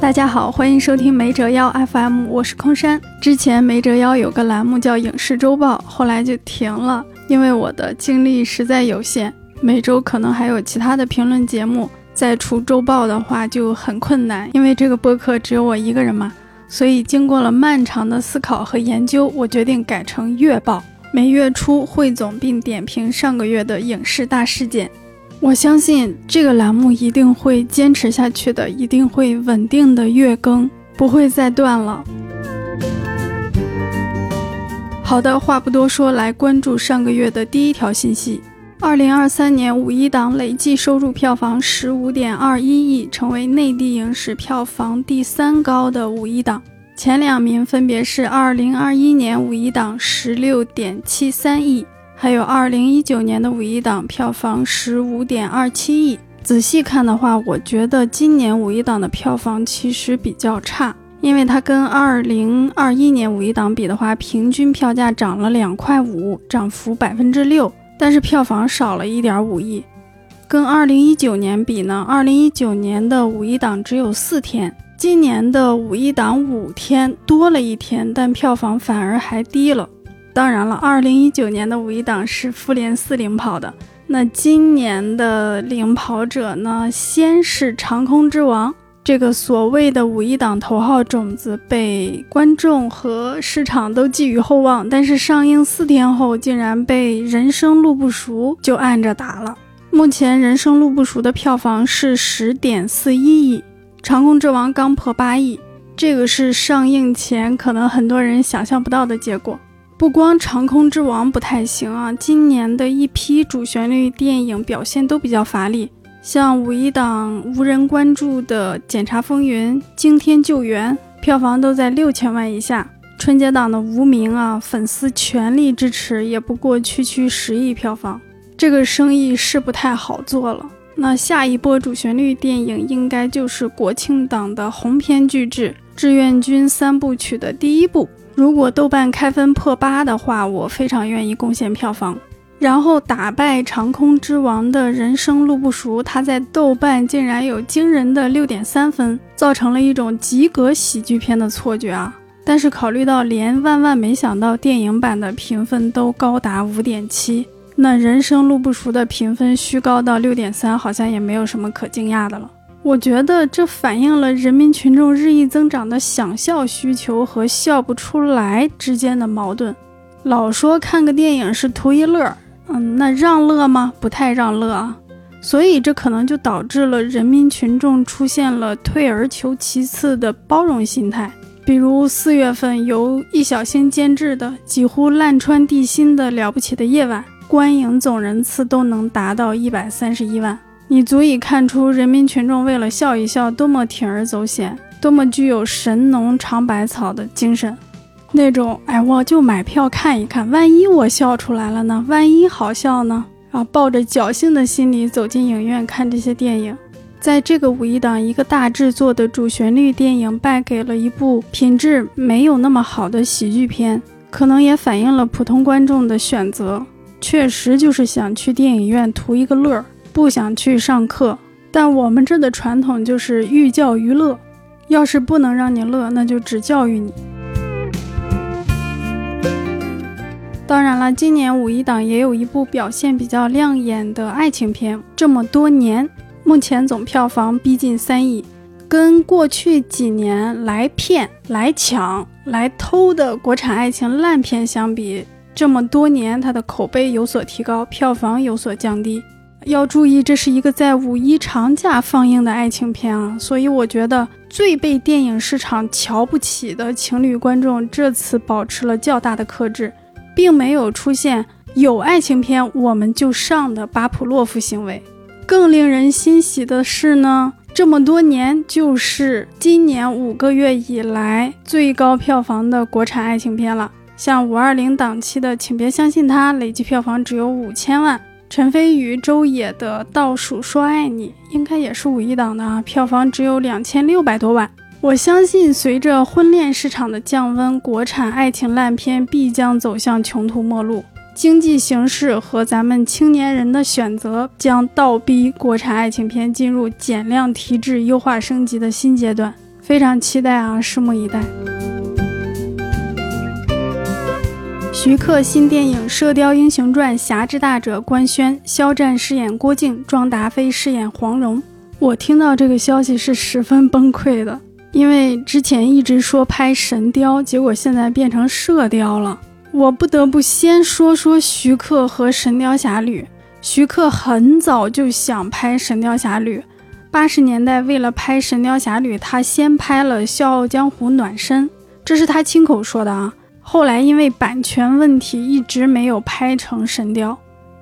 大家好，欢迎收听没折腰 FM，我是空山。之前没折腰有个栏目叫影视周报，后来就停了，因为我的精力实在有限，每周可能还有其他的评论节目，再出周报的话就很困难，因为这个播客只有我一个人嘛。所以经过了漫长的思考和研究，我决定改成月报，每月初汇总并点评上个月的影视大事件。我相信这个栏目一定会坚持下去的，一定会稳定的月更，不会再断了。好的，话不多说，来关注上个月的第一条信息：二零二三年五一档累计收入票房十五点二一亿，成为内地影史票房第三高的五一档。前两名分别是二零二一年五一档十六点七三亿。还有二零一九年的五一档票房十五点二七亿。仔细看的话，我觉得今年五一档的票房其实比较差，因为它跟二零二一年五一档比的话，平均票价涨了两块五，涨幅百分之六，但是票房少了一点五亿。跟二零一九年比呢，二零一九年的五一档只有四天，今年的五一档五天多了一天，但票房反而还低了。当然了，二零一九年的五一档是《复联四》领跑的，那今年的领跑者呢？先是《长空之王》这个所谓的五一档头号种子，被观众和市场都寄予厚望，但是上映四天后，竟然被《人生路不熟》就按着打了。目前《人生路不熟》的票房是十点四一亿，《长空之王》刚破八亿，这个是上映前可能很多人想象不到的结果。不光《长空之王》不太行啊，今年的一批主旋律电影表现都比较乏力，像五一档无人关注的《检察风云》《惊天救援》，票房都在六千万以下；春节档的《无名》啊，粉丝全力支持，也不过区区十亿票房，这个生意是不太好做了。那下一波主旋律电影应该就是国庆档的鸿篇巨制《志愿军三部曲》的第一部。如果豆瓣开分破八的话，我非常愿意贡献票房。然后打败《长空之王》的人生路不熟，他在豆瓣竟然有惊人的六点三分，造成了一种及格喜剧片的错觉啊！但是考虑到连万万没想到电影版的评分都高达五点七，那人生路不熟的评分虚高到六点三，好像也没有什么可惊讶的了。我觉得这反映了人民群众日益增长的想笑需求和笑不出来之间的矛盾。老说看个电影是图一乐，嗯，那让乐吗？不太让乐啊。所以这可能就导致了人民群众出现了退而求其次的包容心态。比如四月份由易小星监制的几乎烂穿地心的了不起的夜晚，观影总人次都能达到一百三十一万。你足以看出人民群众为了笑一笑，多么铤而走险，多么具有神农尝百草的精神。那种，哎，我就买票看一看，万一我笑出来了呢？万一好笑呢？啊，抱着侥幸的心理走进影院看这些电影。在这个五一档，一个大制作的主旋律电影败给了一部品质没有那么好的喜剧片，可能也反映了普通观众的选择，确实就是想去电影院图一个乐儿。不想去上课，但我们这的传统就是寓教于乐。要是不能让你乐，那就只教育你。当然了，今年五一档也有一部表现比较亮眼的爱情片。这么多年，目前总票房逼近三亿，跟过去几年来骗、来抢、来偷的国产爱情烂片相比，这么多年它的口碑有所提高，票房有所降低。要注意，这是一个在五一长假放映的爱情片啊，所以我觉得最被电影市场瞧不起的情侣观众这次保持了较大的克制，并没有出现有爱情片我们就上的巴甫洛夫行为。更令人欣喜的是呢，这么多年就是今年五个月以来最高票房的国产爱情片了，像五二零档期的《请别相信他》，累计票房只有五千万。陈飞宇、周也的《倒数说爱你》应该也是五一档的啊，票房只有两千六百多万。我相信，随着婚恋市场的降温，国产爱情烂片必将走向穷途末路。经济形势和咱们青年人的选择将倒逼国产爱情片进入减量提质、优化升级的新阶段。非常期待啊，拭目以待。徐克新电影《射雕英雄传：侠之大者》官宣，肖战饰演郭靖，庄达菲饰演黄蓉。我听到这个消息是十分崩溃的，因为之前一直说拍神雕，结果现在变成射雕了。我不得不先说说徐克和《神雕侠侣》。徐克很早就想拍《神雕侠侣》，八十年代为了拍《神雕侠侣》，他先拍了《笑傲江湖》暖身，这是他亲口说的啊。后来因为版权问题，一直没有拍成《神雕》，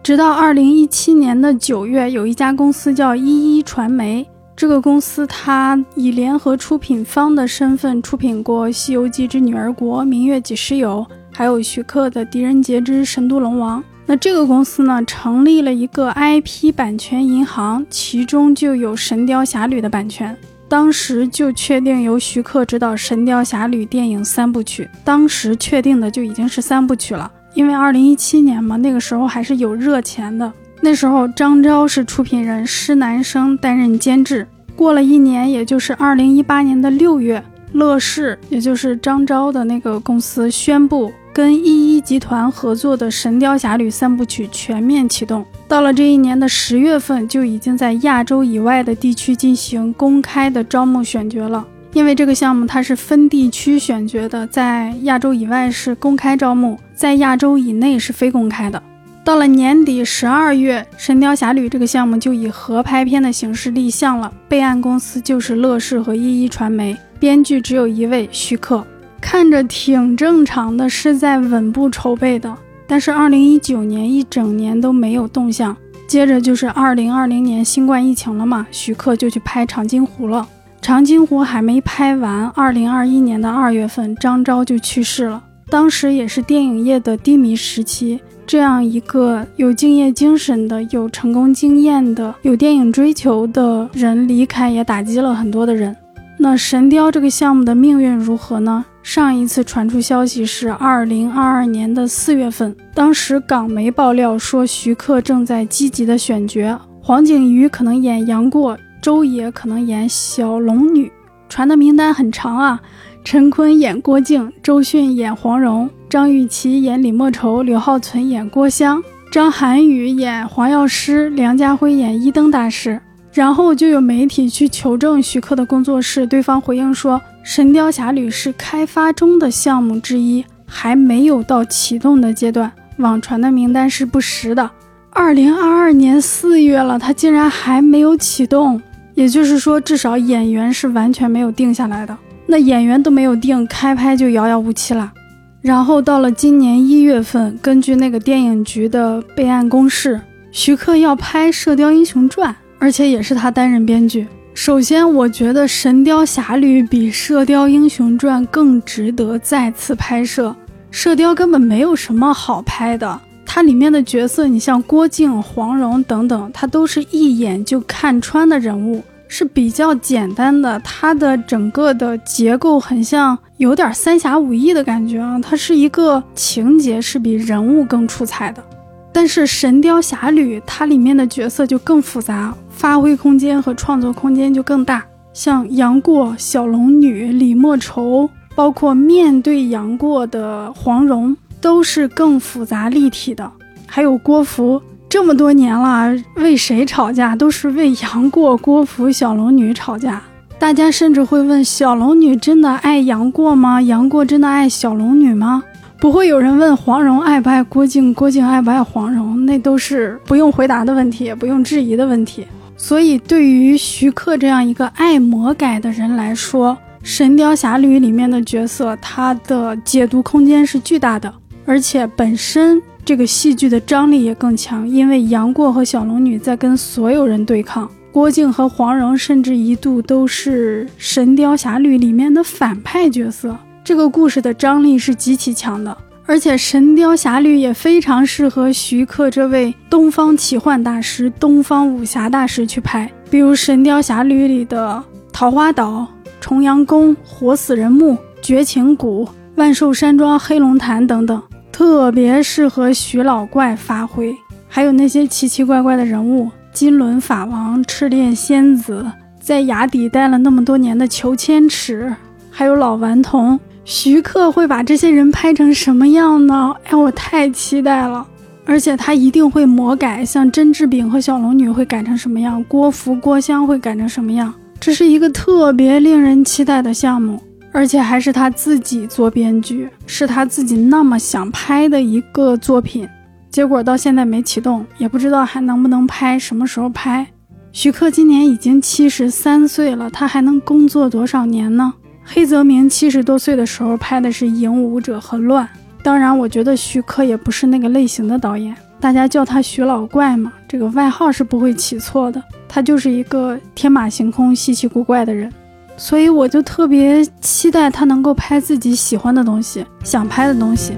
直到二零一七年的九月，有一家公司叫一一传媒，这个公司它以联合出品方的身份出品过《西游记之女儿国》《明月几时有》，还有徐克的《狄仁杰之神都龙王》。那这个公司呢，成立了一个 IP 版权银行，其中就有《神雕侠侣》的版权。当时就确定由徐克执导《神雕侠侣》电影三部曲，当时确定的就已经是三部曲了，因为二零一七年嘛，那个时候还是有热钱的。那时候张昭是出品人，施南生担任监制。过了一年，也就是二零一八年的六月，乐视，也就是张昭的那个公司宣布。跟一一集团合作的《神雕侠侣》三部曲全面启动，到了这一年的十月份，就已经在亚洲以外的地区进行公开的招募选角了。因为这个项目它是分地区选角的，在亚洲以外是公开招募，在亚洲以内是非公开的。到了年底十二月，《神雕侠侣》这个项目就以合拍片的形式立项了，备案公司就是乐视和一一传媒，编剧只有一位徐克。看着挺正常的，是在稳步筹备的。但是二零一九年一整年都没有动向，接着就是二零二零年新冠疫情了嘛，徐克就去拍《长津湖》了。《长津湖》还没拍完，二零二一年的二月份，张昭就去世了。当时也是电影业的低迷时期，这样一个有敬业精神的、有成功经验的、有电影追求的人离开，也打击了很多的人。那《神雕》这个项目的命运如何呢？上一次传出消息是二零二二年的四月份，当时港媒爆料说徐克正在积极的选角，黄景瑜可能演杨过，周也可能演小龙女，传的名单很长啊。陈坤演郭靖，周迅演黄蓉，张雨绮演李莫愁，刘浩存演郭襄，张涵予演黄药师，梁家辉演一灯大师。然后就有媒体去求证徐克的工作室，对方回应说，《神雕侠侣》是开发中的项目之一，还没有到启动的阶段。网传的名单是不实的。二零二二年四月了，他竟然还没有启动，也就是说，至少演员是完全没有定下来的。那演员都没有定，开拍就遥遥无期了。然后到了今年一月份，根据那个电影局的备案公示，徐克要拍《射雕英雄传》。而且也是他担任编剧。首先，我觉得《神雕侠侣》比《射雕英雄传》更值得再次拍摄。《射雕》根本没有什么好拍的，它里面的角色，你像郭靖、黄蓉等等，它都是一眼就看穿的人物，是比较简单的。它的整个的结构很像，有点三侠五义的感觉啊。它是一个情节是比人物更出彩的。但是《神雕侠侣》它里面的角色就更复杂。发挥空间和创作空间就更大，像杨过、小龙女、李莫愁，包括面对杨过的黄蓉，都是更复杂立体的。还有郭芙，这么多年了，为谁吵架？都是为杨过、郭芙、小龙女吵架。大家甚至会问：小龙女真的爱杨过吗？杨过真的爱小龙女吗？不会有人问黄蓉爱不爱郭靖，郭靖爱不爱黄蓉？那都是不用回答的问题，也不用质疑的问题。所以，对于徐克这样一个爱魔改的人来说，《神雕侠侣》里面的角色，他的解读空间是巨大的，而且本身这个戏剧的张力也更强。因为杨过和小龙女在跟所有人对抗，郭靖和黄蓉甚至一度都是《神雕侠侣》里面的反派角色，这个故事的张力是极其强的。而且《神雕侠侣》也非常适合徐克这位东方奇幻大师、东方武侠大师去拍，比如《神雕侠侣》里的桃花岛、重阳宫、活死人墓、绝情谷、万寿山庄、黑龙潭等等，特别适合徐老怪发挥。还有那些奇奇怪怪的人物：金轮法王、赤练仙子、在崖底待了那么多年的裘千尺，还有老顽童，徐克会把这些人拍成什么样呢？哎，我太期待了！而且他一定会魔改，像甄志炳和小龙女会改成什么样，郭芙、郭襄会改成什么样？这是一个特别令人期待的项目，而且还是他自己做编剧，是他自己那么想拍的一个作品。结果到现在没启动，也不知道还能不能拍，什么时候拍？徐克今年已经七十三岁了，他还能工作多少年呢？黑泽明七十多岁的时候拍的是《影武者》和《乱》。当然，我觉得徐克也不是那个类型的导演，大家叫他徐老怪嘛，这个外号是不会起错的。他就是一个天马行空、稀奇古怪的人，所以我就特别期待他能够拍自己喜欢的东西、想拍的东西。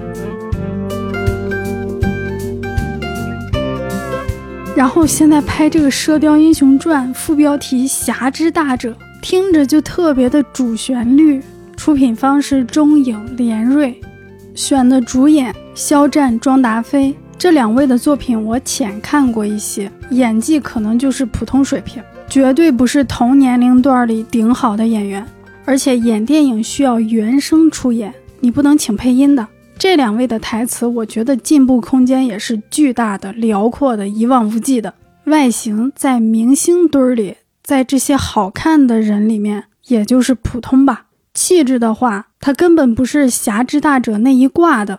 然后现在拍这个《射雕英雄传》，副标题“侠之大者”，听着就特别的主旋律。出品方是中影、联瑞。选的主演肖战、庄达菲这两位的作品，我浅看过一些，演技可能就是普通水平，绝对不是同年龄段里顶好的演员。而且演电影需要原声出演，你不能请配音的。这两位的台词，我觉得进步空间也是巨大的、辽阔的、一望无际的。外形在明星堆里，在这些好看的人里面，也就是普通吧。气质的话，他根本不是侠之大者那一挂的。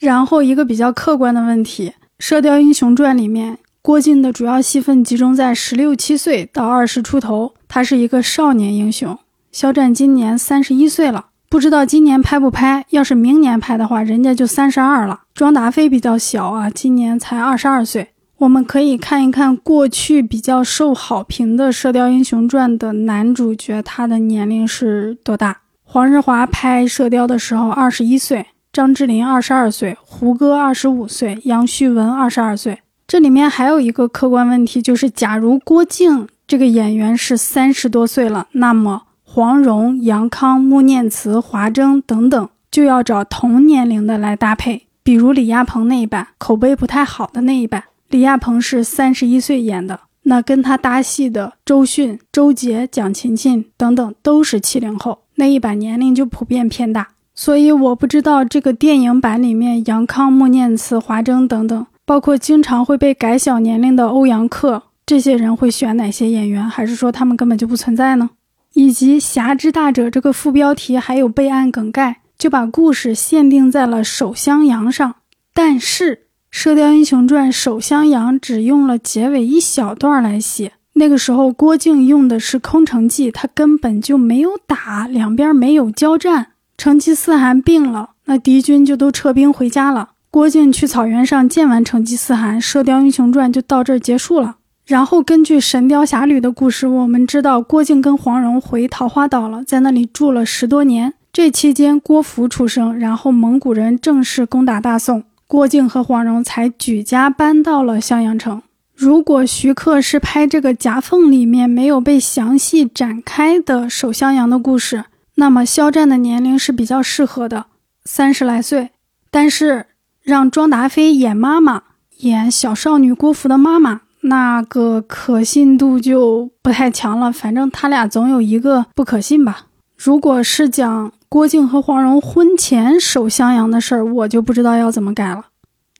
然后一个比较客观的问题，《射雕英雄传》里面郭靖的主要戏份集中在十六七岁到二十出头，他是一个少年英雄。肖战今年三十一岁了，不知道今年拍不拍。要是明年拍的话，人家就三十二了。庄达菲比较小啊，今年才二十二岁。我们可以看一看过去比较受好评的《射雕英雄传》的男主角，他的年龄是多大？黄日华拍《射雕》的时候二十一岁，张智霖二十二岁，胡歌二十五岁，杨旭文二十二岁。这里面还有一个客观问题，就是假如郭靖这个演员是三十多岁了，那么黄蓉、杨康、穆念慈、华筝等等就要找同年龄的来搭配。比如李亚鹏那一版口碑不太好的那一版，李亚鹏是三十一岁演的，那跟他搭戏的周迅、周杰、蒋勤勤等等都是七零后。那一版年龄就普遍偏大，所以我不知道这个电影版里面杨康、穆念慈、华筝等等，包括经常会被改小年龄的欧阳克，这些人会选哪些演员，还是说他们根本就不存在呢？以及“侠之大者”这个副标题还有备案梗概，就把故事限定在了守襄阳上。但是《射雕英雄传》守襄阳只用了结尾一小段来写。那个时候，郭靖用的是空城计，他根本就没有打，两边没有交战。成吉思汗病了，那敌军就都撤兵回家了。郭靖去草原上见完成吉思汗，《射雕英雄传》就到这儿结束了。然后根据《神雕侠侣》的故事，我们知道郭靖跟黄蓉回桃花岛了，在那里住了十多年。这期间，郭芙出生，然后蒙古人正式攻打大宋，郭靖和黄蓉才举家搬到了襄阳城。如果徐克是拍这个夹缝里面没有被详细展开的守襄阳的故事，那么肖战的年龄是比较适合的，三十来岁。但是让庄达菲演妈妈，演小少女郭芙的妈妈，那个可信度就不太强了。反正他俩总有一个不可信吧。如果是讲郭靖和黄蓉婚前守襄阳的事儿，我就不知道要怎么改了。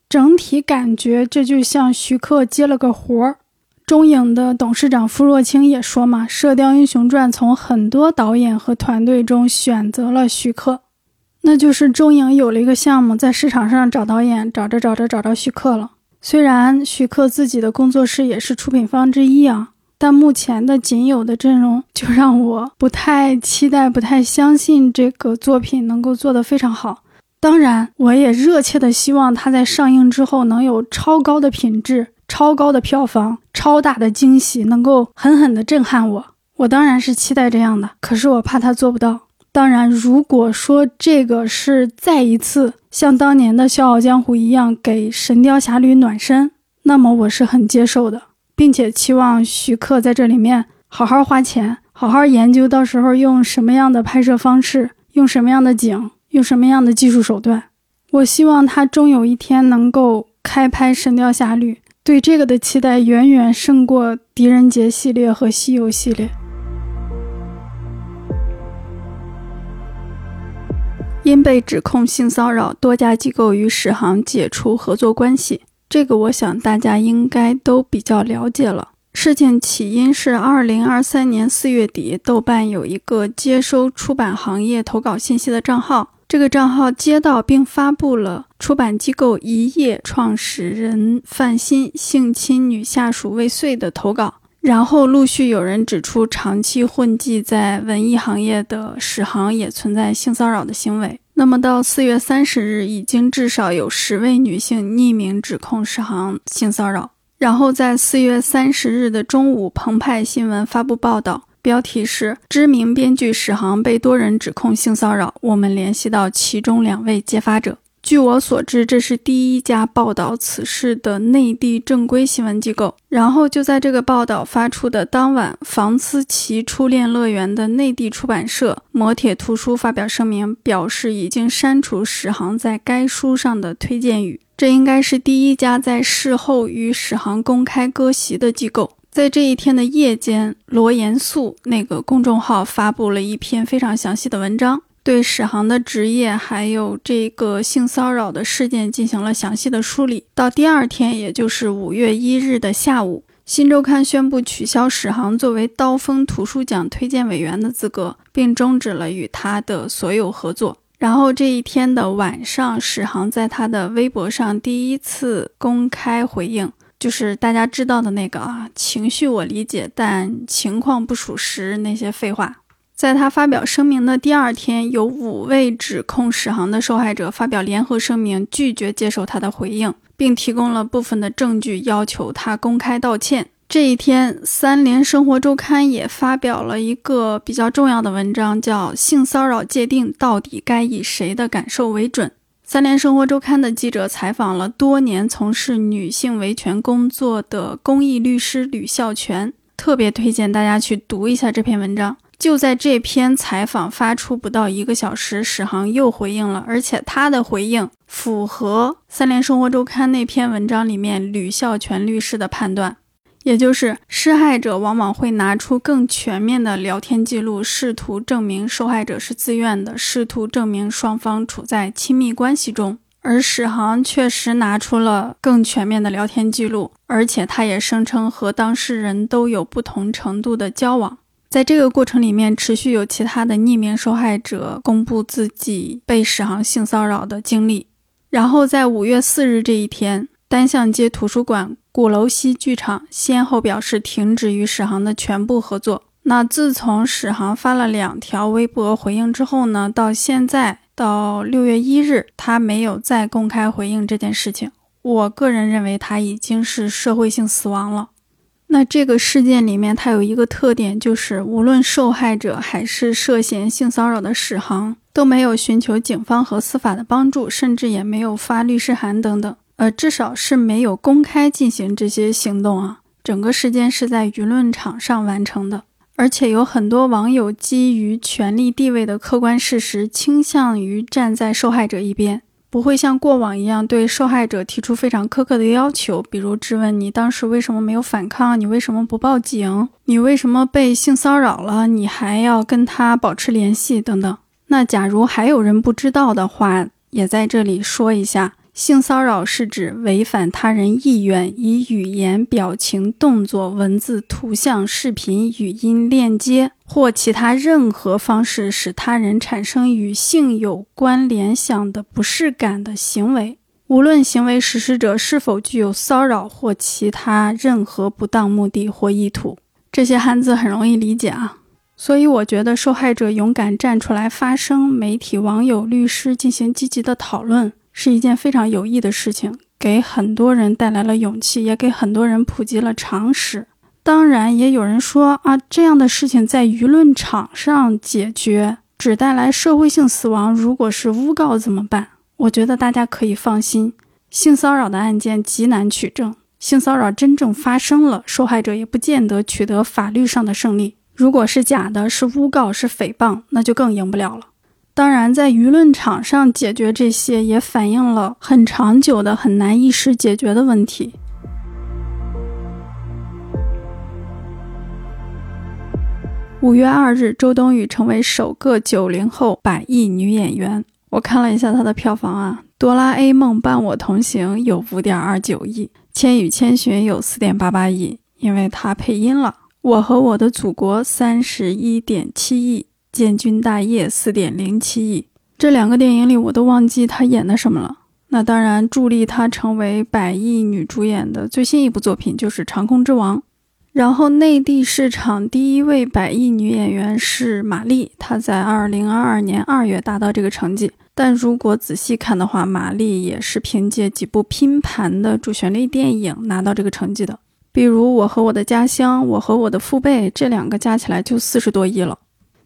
整体感觉这就像徐克接了个活儿。中影的董事长傅若清也说嘛，《射雕英雄传》从很多导演和团队中选择了徐克，那就是中影有了一个项目，在市场上找导演，找着找着找着徐克了。虽然徐克自己的工作室也是出品方之一啊，但目前的仅有的阵容就让我不太期待、不太相信这个作品能够做得非常好。当然，我也热切的希望它在上映之后能有超高的品质、超高的票房、超大的惊喜，能够狠狠的震撼我。我当然是期待这样的，可是我怕他做不到。当然，如果说这个是再一次像当年的《笑傲江湖》一样给《神雕侠侣》暖身，那么我是很接受的，并且期望徐克在这里面好好花钱好好研究到时候用什么样的拍摄方式用什么样的景用什么样的技术手段。我希望他终有一天能够开拍神雕侠侣对这个的期待远远胜过狄仁杰系列和西游系列。因被指控性骚扰多家机构与史航解除合作关系。这个我想大家应该都比较了解了。事情起因是二零二三年四月底，豆瓣有一个接收出版行业投稿信息的账号，这个账号接到并发布了出版机构一页创始人范鑫性侵女下属未遂的投稿。然后陆续有人指出，长期混迹在文艺行业的史航也存在性骚扰的行为。那么到四月三十日，已经至少有十位女性匿名指控史航性骚扰。然后在四月三十日的中午，澎湃新闻发布报道，标题是“知名编剧史航被多人指控性骚扰”，我们联系到其中两位揭发者。据我所知，这是第一家报道此事的内地正规新闻机构。然后就在这个报道发出的当晚，房思琪初恋乐园的内地出版社磨铁图书发表声明，表示已经删除史航在该书上的推荐语。这应该是第一家在事后与史航公开割席的机构。在这一天的夜间，罗延素那个公众号发布了一篇非常详细的文章。对史航的职业还有这个性骚扰的事件进行了详细的梳理。到第二天，也就是五月一日的下午，新周刊宣布取消史航作为刀锋图书奖推荐委员的资格，并终止了与他的所有合作。然后这一天的晚上，史航在他的微博上第一次公开回应，就是大家知道的那个啊，情绪我理解，但情况不属实那些废话。在他发表声明的第二天，有五位指控史航的受害者发表联合声明，拒绝接受他的回应，并提供了部分的证据，要求他公开道歉。这一天，三联生活周刊也发表了一个比较重要的文章，叫《性骚扰界定到底该以谁的感受为准》。三联生活周刊的记者采访了多年从事女性维权工作的公益律师吕孝全，特别推荐大家去读一下这篇文章。就在这篇采访发出不到一个小时，史航又回应了，而且他的回应符合《三联生活周刊》那篇文章里面吕孝全律师的判断，也就是施害者往往会拿出更全面的聊天记录，试图证明受害者是自愿的，试图证明双方处在亲密关系中。而史航确实拿出了更全面的聊天记录，而且他也声称和当事人都有不同程度的交往。在这个过程里面，持续有其他的匿名受害者公布自己被史航性骚扰的经历。然后在五月四日这一天，单向街图书馆、鼓楼西剧场先后表示停止与史航的全部合作。那自从史航发了两条微博回应之后呢，到现在到六月一日，他没有再公开回应这件事情。我个人认为他已经是社会性死亡了。那这个事件里面，它有一个特点，就是无论受害者还是涉嫌性骚扰的史航，都没有寻求警方和司法的帮助，甚至也没有发律师函等等，呃，至少是没有公开进行这些行动啊。整个事件是在舆论场上完成的，而且有很多网友基于权力地位的客观事实，倾向于站在受害者一边。不会像过往一样对受害者提出非常苛刻的要求，比如质问你当时为什么没有反抗，你为什么不报警，你为什么被性骚扰了，你还要跟他保持联系等等。那假如还有人不知道的话，也在这里说一下。性骚扰是指违反他人意愿，以语言、表情、动作、文字、图像、视频、语音链接或其他任何方式使他人产生与性有关联想的不适感的行为，无论行为实施者是否具有骚扰或其他任何不当目的或意图。这些汉字很容易理解啊，所以我觉得受害者勇敢站出来发声，媒体、网友、律师进行积极的讨论。是一件非常有益的事情，给很多人带来了勇气，也给很多人普及了常识。当然，也有人说啊，这样的事情在舆论场上解决只带来社会性死亡，如果是诬告怎么办？我觉得大家可以放心，性骚扰的案件极难取证，性骚扰真正发生了，受害者也不见得取得法律上的胜利。如果是假的，是诬告，是诽谤，那就更赢不了了。当然，在舆论场上解决这些，也反映了很长久的、很难一时解决的问题。五月二日，周冬雨成为首个九零后百亿女演员。我看了一下她的票房啊，《哆啦 A 梦伴我同行》有五点二九亿，《千与千寻》有四点八八亿，因为她配音了。我和我的祖国三十一点七亿，《建军大业》四点零七亿。这两个电影里，我都忘记她演的什么了。那当然，助力她成为百亿女主演的最新一部作品就是《长空之王》。然后，内地市场第一位百亿女演员是马丽，她在二零二二年二月达到这个成绩。但如果仔细看的话，马丽也是凭借几部拼盘的主旋律电影拿到这个成绩的，比如《我和我的家乡》《我和我的父辈》，这两个加起来就四十多亿了。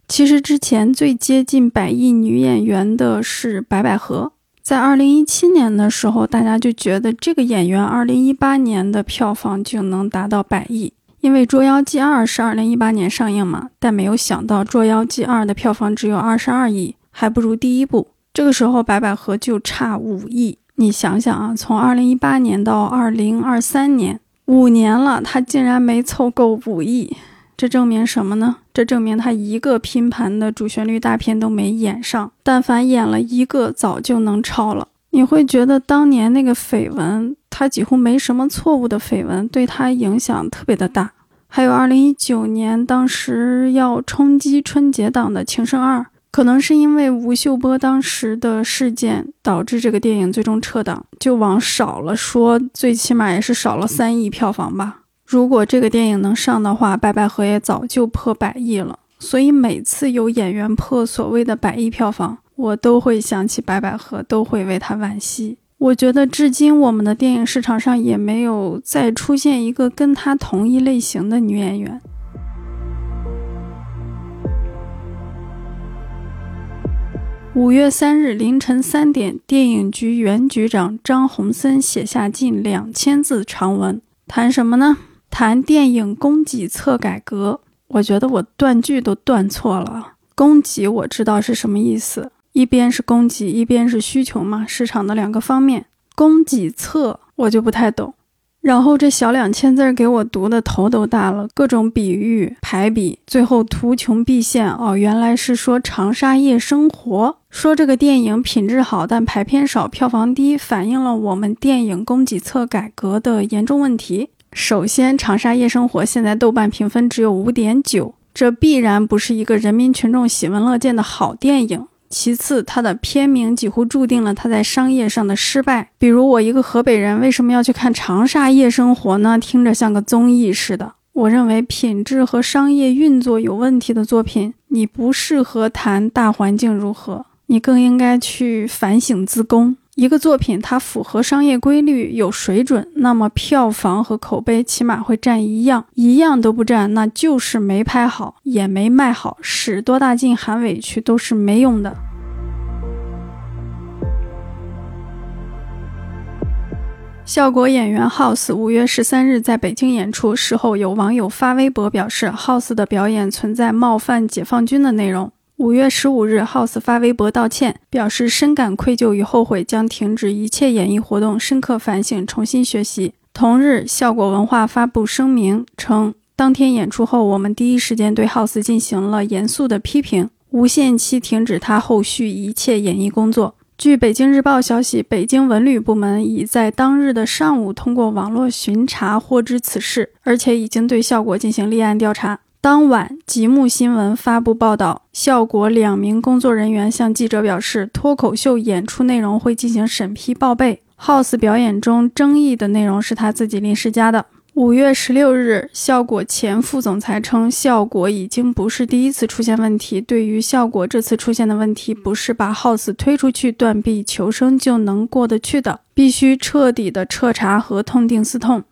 其实之前最接近百亿女演员的是白百合，在二零一七年的时候，大家就觉得这个演员二零一八年的票房就能达到百亿。因为《捉妖记二》是二零一八年上映嘛，但没有想到《捉妖记二》的票房只有二十二亿，还不如第一部。这个时候白百合就差五亿。你想想啊，从二零一八年到二零二三年，五年了，她竟然没凑够五亿，这证明什么呢？这证明他一个拼盘的主旋律大片都没演上，但凡演了一个，早就能超了。你会觉得当年那个绯闻。他几乎没什么错误的绯闻，对他影响特别的大。还有二零一九年，当时要冲击春节档的《情圣二》，可能是因为吴秀波当时的事件导致这个电影最终撤档，就往少了说，最起码也是少了三亿票房吧。如果这个电影能上的话，白百合也早就破百亿了。所以每次有演员破所谓的百亿票房，我都会想起白百合，都会为他惋惜。我觉得至今我们的电影市场上也没有再出现一个跟她同一类型的女演员。五月三日凌晨三点，电影局原局长张宏森写下近两千字长文，谈什么呢？谈电影供给侧改革。我觉得我断句都断错了。供给我知道是什么意思。一边是供给，一边是需求嘛，市场的两个方面，供给侧我就不太懂。然后这小两千字给我读的头都大了，各种比喻排比，最后图穷匕现。哦，原来是说长沙夜生活，说这个电影品质好，但排片少，票房低，反映了我们电影供给侧改革的严重问题。首先，长沙夜生活现在豆瓣评分只有五点九，这必然不是一个人民群众喜闻乐见的好电影。其次，它的片名几乎注定了它在商业上的失败。比如，我一个河北人，为什么要去看《长沙夜生活》呢？听着像个综艺似的。我认为，品质和商业运作有问题的作品，你不适合谈大环境如何，你更应该去反省自宫。一个作品它符合商业规律、有水准，那么票房和口碑起码会占一样，一样都不占，那就是没拍好，也没卖好，使多大劲喊委屈都是没用的。效果演员 House 五月十三日在北京演出，事后有网友发微博表示，House 的表演存在冒犯解放军的内容。五月十五日，House 发微博道歉，表示深感愧疚与后悔，将停止一切演艺活动，深刻反省，重新学习。同日，效果文化发布声明称，当天演出后，我们第一时间对 House 进行了严肃的批评，无限期停止他后续一切演艺工作。据北京日报消息，北京文旅部门已在当日的上午通过网络巡查获知此事，而且已经对效果进行立案调查。当晚，极目新闻发布报道，效果两名工作人员向记者表示，脱口秀演出内容会进行审批报备。House 表演中争议的内容是他自己临时加的。五月十六日，效果前副总裁称，效果已经不是第一次出现问题。对于效果这次出现的问题，不是把 House 推出去断臂求生就能过得去的，必须彻底的彻查和痛定思痛。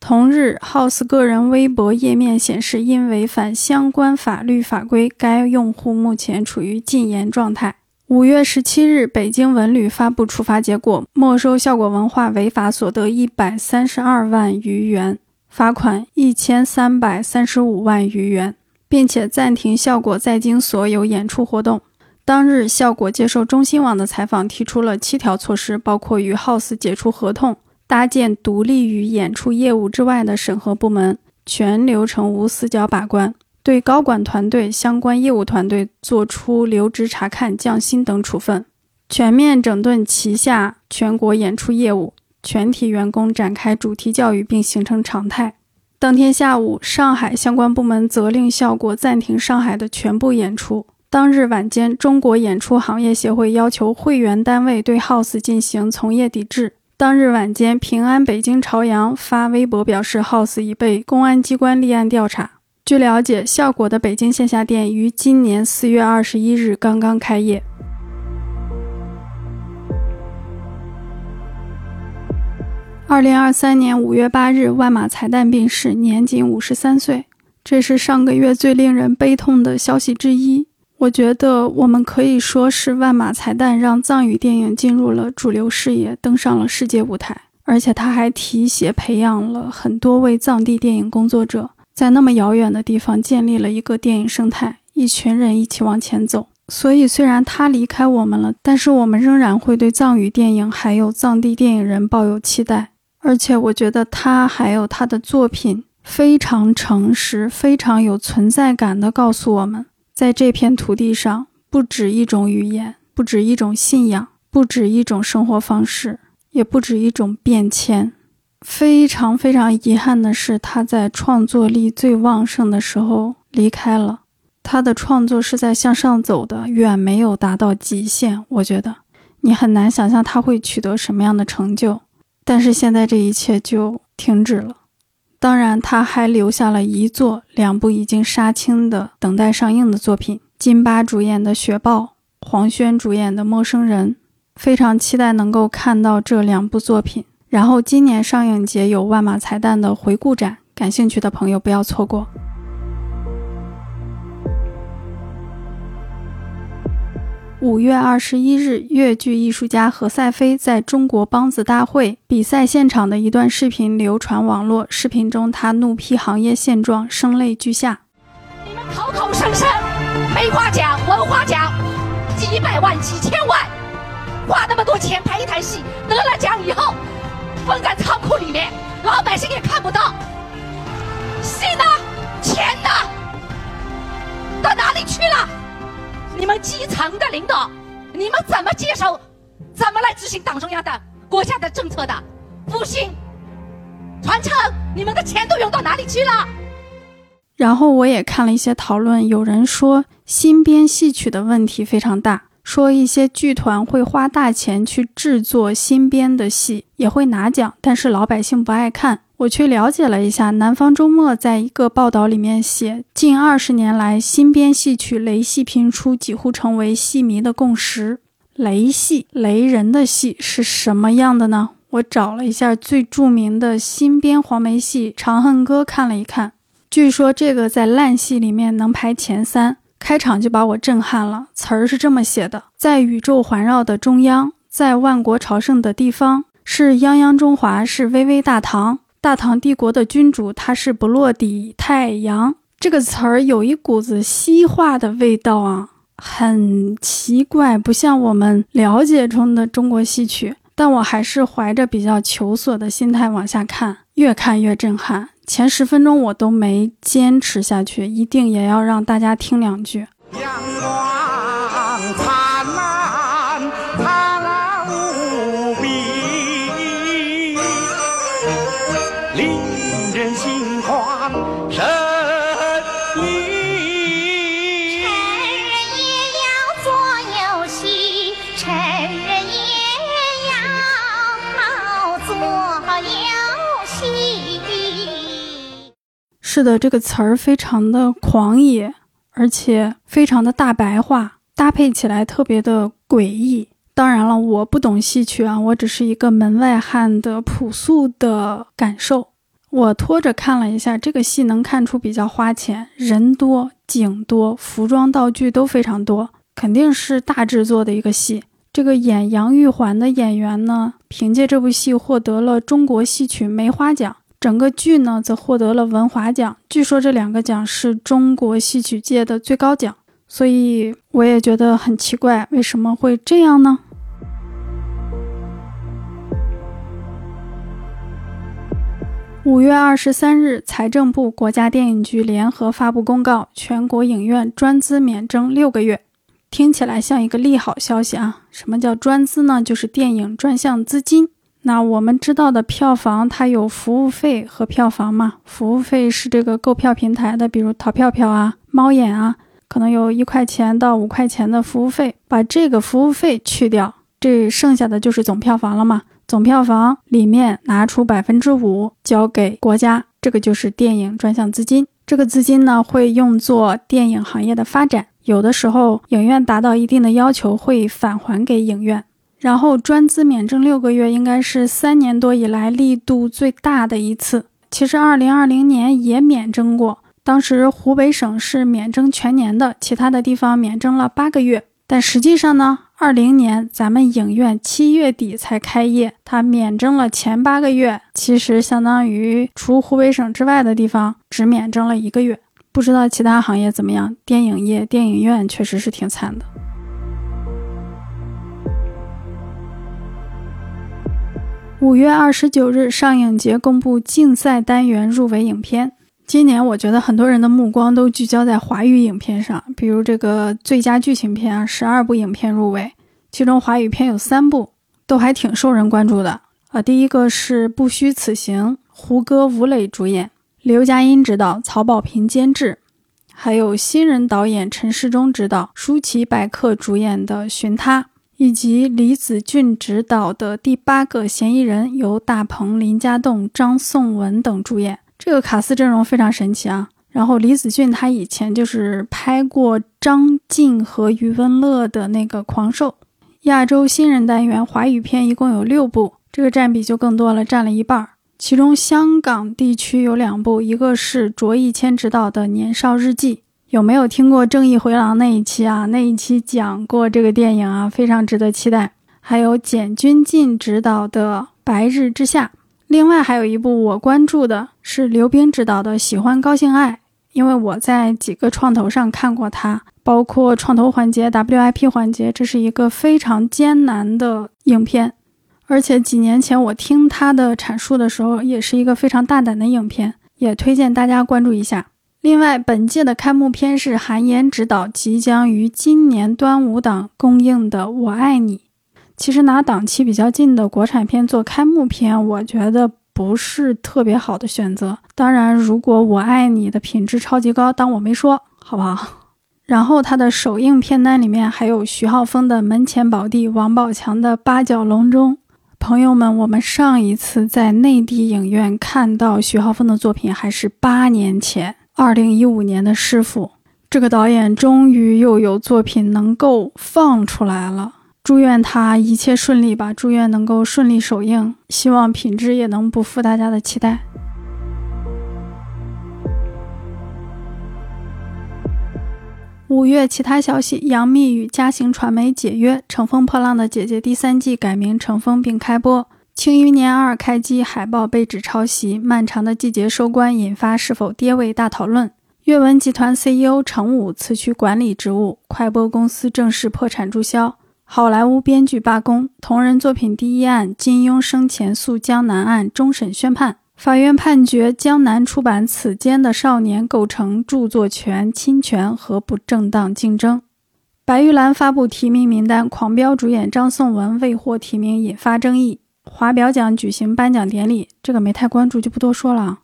同日，House 个人微博页面显示，因违反相关法律法规，该用户目前处于禁言状态。五月十七日，北京文旅发布处罚结果，没收效果文化违法所得一百三十二万余元，罚款一千三百三十五万余元，并且暂停效果在京所有演出活动。当日，效果接受中新网的采访，提出了七条措施，包括与 House 解除合同。搭建独立于演出业务之外的审核部门，全流程无死角把关，对高管团队、相关业务团队作出留职查看、降薪等处分。全面整顿旗下全国演出业务，全体员工展开主题教育，并形成常态。当天下午，上海相关部门责令效果暂停上海的全部演出。当日晚间，中国演出行业协会要求会员单位对 House 进行从业抵制。当日晚间，平安北京朝阳发微博表示，House 已被公安机关立案调查。据了解，效果的北京线下店于今年四月二十一日刚刚开业。二零二三年五月八日，万马才旦病逝，年仅五十三岁。这是上个月最令人悲痛的消息之一。我觉得我们可以说是万马才旦让藏语电影进入了主流视野，登上了世界舞台。而且他还提携培养了很多位藏地电影工作者，在那么遥远的地方建立了一个电影生态，一群人一起往前走。所以虽然他离开我们了，但是我们仍然会对藏语电影还有藏地电影人抱有期待。而且我觉得他还有他的作品非常诚实，非常有存在感的告诉我们，在这片土地上，不止一种语言，不止一种信仰，不止一种生活方式，也不止一种变迁。非常非常遗憾的是，他在创作力最旺盛的时候离开了。他的创作是在向上走的，远没有达到极限。我觉得你很难想象他会取得什么样的成就。但是现在这一切就停止了。当然，他还留下了一座、两部已经杀青的、等待上映的作品：金巴主演的《雪豹》，黄轩主演的《陌生人》。非常期待能够看到这两部作品。然后，今年上映节有万马彩蛋的回顾展，感兴趣的朋友不要错过。五月二十一日，越剧艺术家何赛飞在中国梆子大会比赛现场的一段视频流传网络。视频中，他怒批行业现状，声泪俱下：“你们口口声声梅花奖、文化奖，几百万、几千万，花那么多钱拍一台戏，得了奖以后，封在仓库里面，老百姓也看不到，戏呢？钱呢？到哪里去了？”你们基层的领导，你们怎么接手？怎么来执行党中央的国家的政策的？不信、传承，你们的钱都用到哪里去了？然后我也看了一些讨论，有人说新编戏曲的问题非常大，说一些剧团会花大钱去制作新编的戏，也会拿奖，但是老百姓不爱看。我去了解了一下，《南方周末》在一个报道里面写，近二十年来，新编戏曲雷戏频出，几乎成为戏迷的共识。雷戏，雷人的戏是什么样的呢？我找了一下最著名的新编黄梅戏《长恨歌》，看了一看，据说这个在烂戏里面能排前三。开场就把我震撼了，词儿是这么写的：在宇宙环绕的中央，在万国朝圣的地方，是泱泱中华，是巍巍大唐。大唐帝国的君主，他是不落底太阳。这个词儿有一股子西化的味道啊，很奇怪，不像我们了解中的中国戏曲。但我还是怀着比较求索的心态往下看，越看越震撼。前十分钟我都没坚持下去，一定也要让大家听两句。是的，这个词儿非常的狂野，而且非常的大白话，搭配起来特别的诡异。当然了，我不懂戏曲啊，我只是一个门外汉的朴素的感受。我拖着看了一下这个戏，能看出比较花钱，人多景多，服装道具都非常多，肯定是大制作的一个戏。这个演杨玉环的演员呢，凭借这部戏获得了中国戏曲梅花奖。整个剧呢，则获得了文华奖。据说这两个奖是中国戏曲界的最高奖，所以我也觉得很奇怪，为什么会这样呢？五月二十三日，财政部、国家电影局联合发布公告，全国影院专资免征六个月。听起来像一个利好消息啊。什么叫专资呢？就是电影专项资金。那我们知道的票房，它有服务费和票房嘛？服务费是这个购票平台的，比如淘票票啊、猫眼啊，可能有一块钱到五块钱的服务费。把这个服务费去掉，这剩下的就是总票房了嘛？总票房里面拿出百分之五交给国家，这个就是电影专项资金。这个资金呢，会用作电影行业的发展，有的时候影院达到一定的要求，会返还给影院。然后专资免征六个月，应该是三年多以来力度最大的一次。其实二零二零年也免征过，当时湖北省是免征全年的，其他的地方免征了八个月。但实际上呢，二零年咱们影院七月底才开业，它免征了前八个月，其实相当于除湖北省之外的地方只免征了一个月。不知道其他行业怎么样，电影业、电影院确实是挺惨的。五月二十九日，上影节公布竞赛单元入围影片。今年我觉得很多人的目光都聚焦在华语影片上，比如这个最佳剧情片啊，十二部影片入围，其中华语片有三部都还挺受人关注的啊。第一个是《不虚此行》，胡歌、吴磊主演，刘嘉欣执导，曹保平监制，还有新人导演陈世忠执导，舒淇、白客主演的《寻他》。以及李子俊执导的第八个嫌疑人，由大鹏、林家栋、张颂文等主演，这个卡司阵容非常神奇啊。然后李子俊他以前就是拍过张晋和余文乐的那个《狂兽》。亚洲新人单元华语片一共有六部，这个占比就更多了，占了一半儿。其中香港地区有两部，一个是卓一谦执导的《年少日记》。有没有听过《正义回廊》那一期啊？那一期讲过这个电影啊，非常值得期待。还有简君进执导的《白日之下》，另外还有一部我关注的是刘冰执导的《喜欢高兴爱》，因为我在几个创投上看过他，包括创投环节、WIP 环节，这是一个非常艰难的影片。而且几年前我听他的阐述的时候，也是一个非常大胆的影片，也推荐大家关注一下。另外，本届的开幕片是韩延执导，即将于今年端午档公映的《我爱你》。其实拿档期比较近的国产片做开幕片，我觉得不是特别好的选择。当然，如果《我爱你》的品质超级高，当我没说，好不好？然后它的首映片单里面还有徐浩峰的《门前宝地》，王宝强的《八角笼中》。朋友们，我们上一次在内地影院看到徐浩峰的作品还是八年前。二零一五年的师傅，这个导演终于又有作品能够放出来了。祝愿他一切顺利吧，祝愿能够顺利首映，希望品质也能不负大家的期待。五月其他消息：杨幂与嘉行传媒解约，《乘风破浪的姐姐》第三季改名《乘风》并开播。《庆余年二》开机，海报被指抄袭，《漫长的季节》收官，引发是否跌位大讨论。阅文集团 CEO 程武辞去管理职务，快播公司正式破产注销。好莱坞编剧罢工，同人作品第一案金庸生前诉江南案终审宣判，法院判决江南出版此间的少年构成著作权侵权和不正当竞争。白玉兰发布提名名单，狂飙主演张颂文未获提名，引发争议。华表奖举行颁奖典礼，这个没太关注，就不多说了。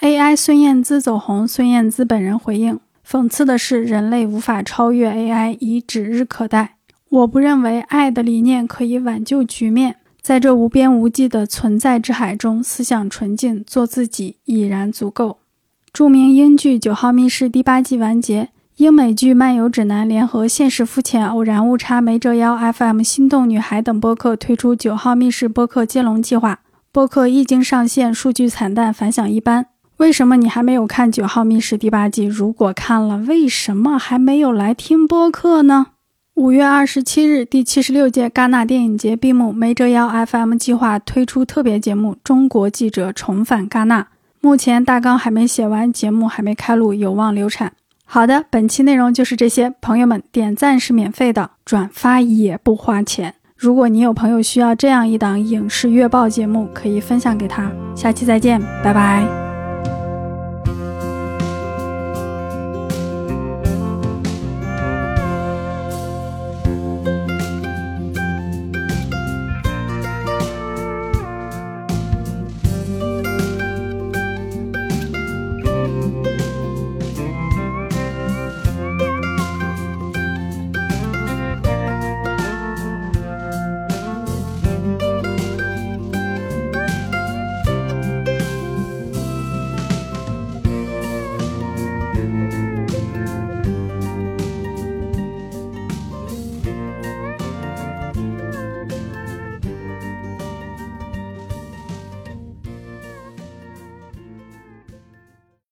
AI 孙燕姿走红，孙燕姿本人回应：讽刺的是，人类无法超越 AI，已指日可待。我不认为爱的理念可以挽救局面，在这无边无际的存在之海中，思想纯净，做自己已然足够。著名英剧《九号密室》第八季完结。英美剧漫游指南联合现实肤浅、偶然误差、没折腰、FM、心动女孩等播客推出九号密室播客接龙计划。播客一经上线，数据惨淡，反响一般。为什么你还没有看九号密室第八季？如果看了，为什么还没有来听播客呢？五月二十七日，第七十六届戛纳电影节闭幕，没折腰 FM 计划推出特别节目《中国记者重返戛纳》。目前大纲还没写完，节目还没开录，有望流产。好的，本期内容就是这些。朋友们，点赞是免费的，转发也不花钱。如果你有朋友需要这样一档影视月报节目，可以分享给他。下期再见，拜拜。